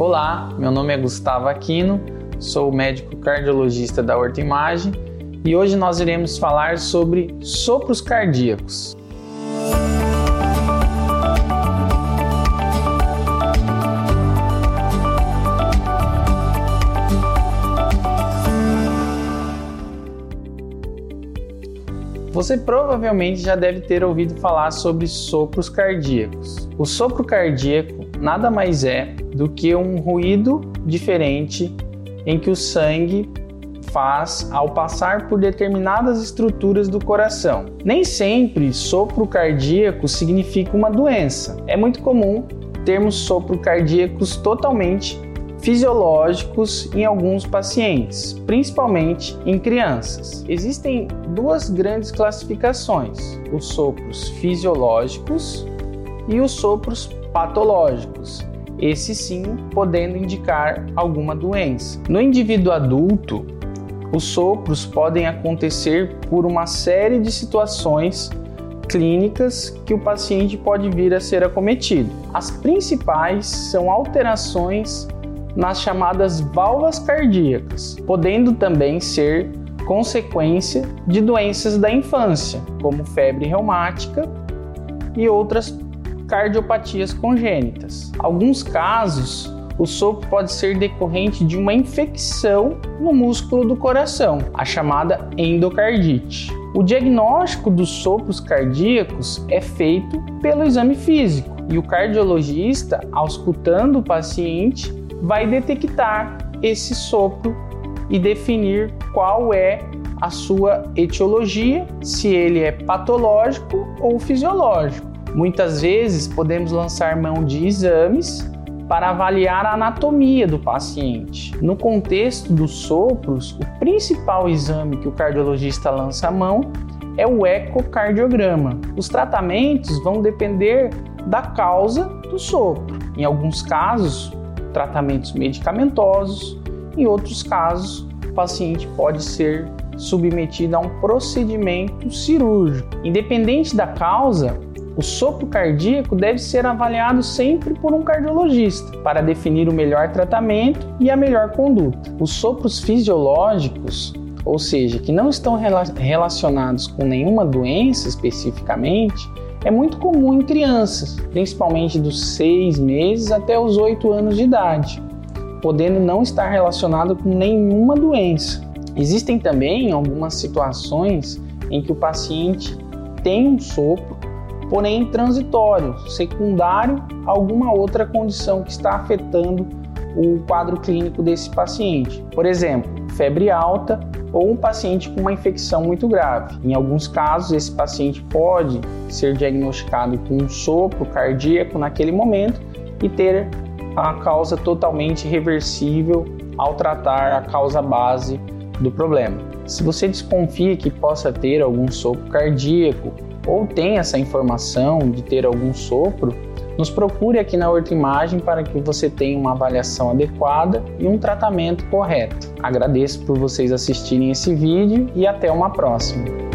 Olá, meu nome é Gustavo Aquino, sou médico cardiologista da Horta Imagem e hoje nós iremos falar sobre sopros cardíacos. Você provavelmente já deve ter ouvido falar sobre sopros cardíacos. O sopro cardíaco nada mais é do que um ruído diferente em que o sangue faz ao passar por determinadas estruturas do coração. Nem sempre sopro cardíaco significa uma doença. É muito comum termos sopro cardíacos totalmente fisiológicos em alguns pacientes, principalmente em crianças. Existem duas grandes classificações: os sopros fisiológicos e os sopros patológicos. Esse sim podendo indicar alguma doença. No indivíduo adulto, os sopros podem acontecer por uma série de situações clínicas que o paciente pode vir a ser acometido. As principais são alterações nas chamadas válvulas cardíacas, podendo também ser consequência de doenças da infância, como febre reumática e outras cardiopatias congênitas. Alguns casos, o sopro pode ser decorrente de uma infecção no músculo do coração, a chamada endocardite. O diagnóstico dos sopros cardíacos é feito pelo exame físico e o cardiologista, auscultando o paciente, vai detectar esse sopro e definir qual é a sua etiologia, se ele é patológico ou fisiológico. Muitas vezes podemos lançar mão de exames para avaliar a anatomia do paciente. No contexto dos sopros, o principal exame que o cardiologista lança a mão é o ecocardiograma. Os tratamentos vão depender da causa do sopro. Em alguns casos, tratamentos medicamentosos, em outros casos, o paciente pode ser submetido a um procedimento cirúrgico. Independente da causa, o sopro cardíaco deve ser avaliado sempre por um cardiologista para definir o melhor tratamento e a melhor conduta. Os sopros fisiológicos, ou seja, que não estão relacionados com nenhuma doença especificamente, é muito comum em crianças, principalmente dos 6 meses até os 8 anos de idade, podendo não estar relacionado com nenhuma doença. Existem também algumas situações em que o paciente tem um sopro, porém transitório, secundário a alguma outra condição que está afetando o quadro clínico desse paciente. Por exemplo, febre alta ou um paciente com uma infecção muito grave. Em alguns casos, esse paciente pode ser diagnosticado com um sopro cardíaco naquele momento e ter a causa totalmente reversível ao tratar a causa base do problema. Se você desconfia que possa ter algum sopro cardíaco ou tem essa informação de ter algum sopro, nos procure aqui na Horta Imagem para que você tenha uma avaliação adequada e um tratamento correto. Agradeço por vocês assistirem esse vídeo e até uma próxima.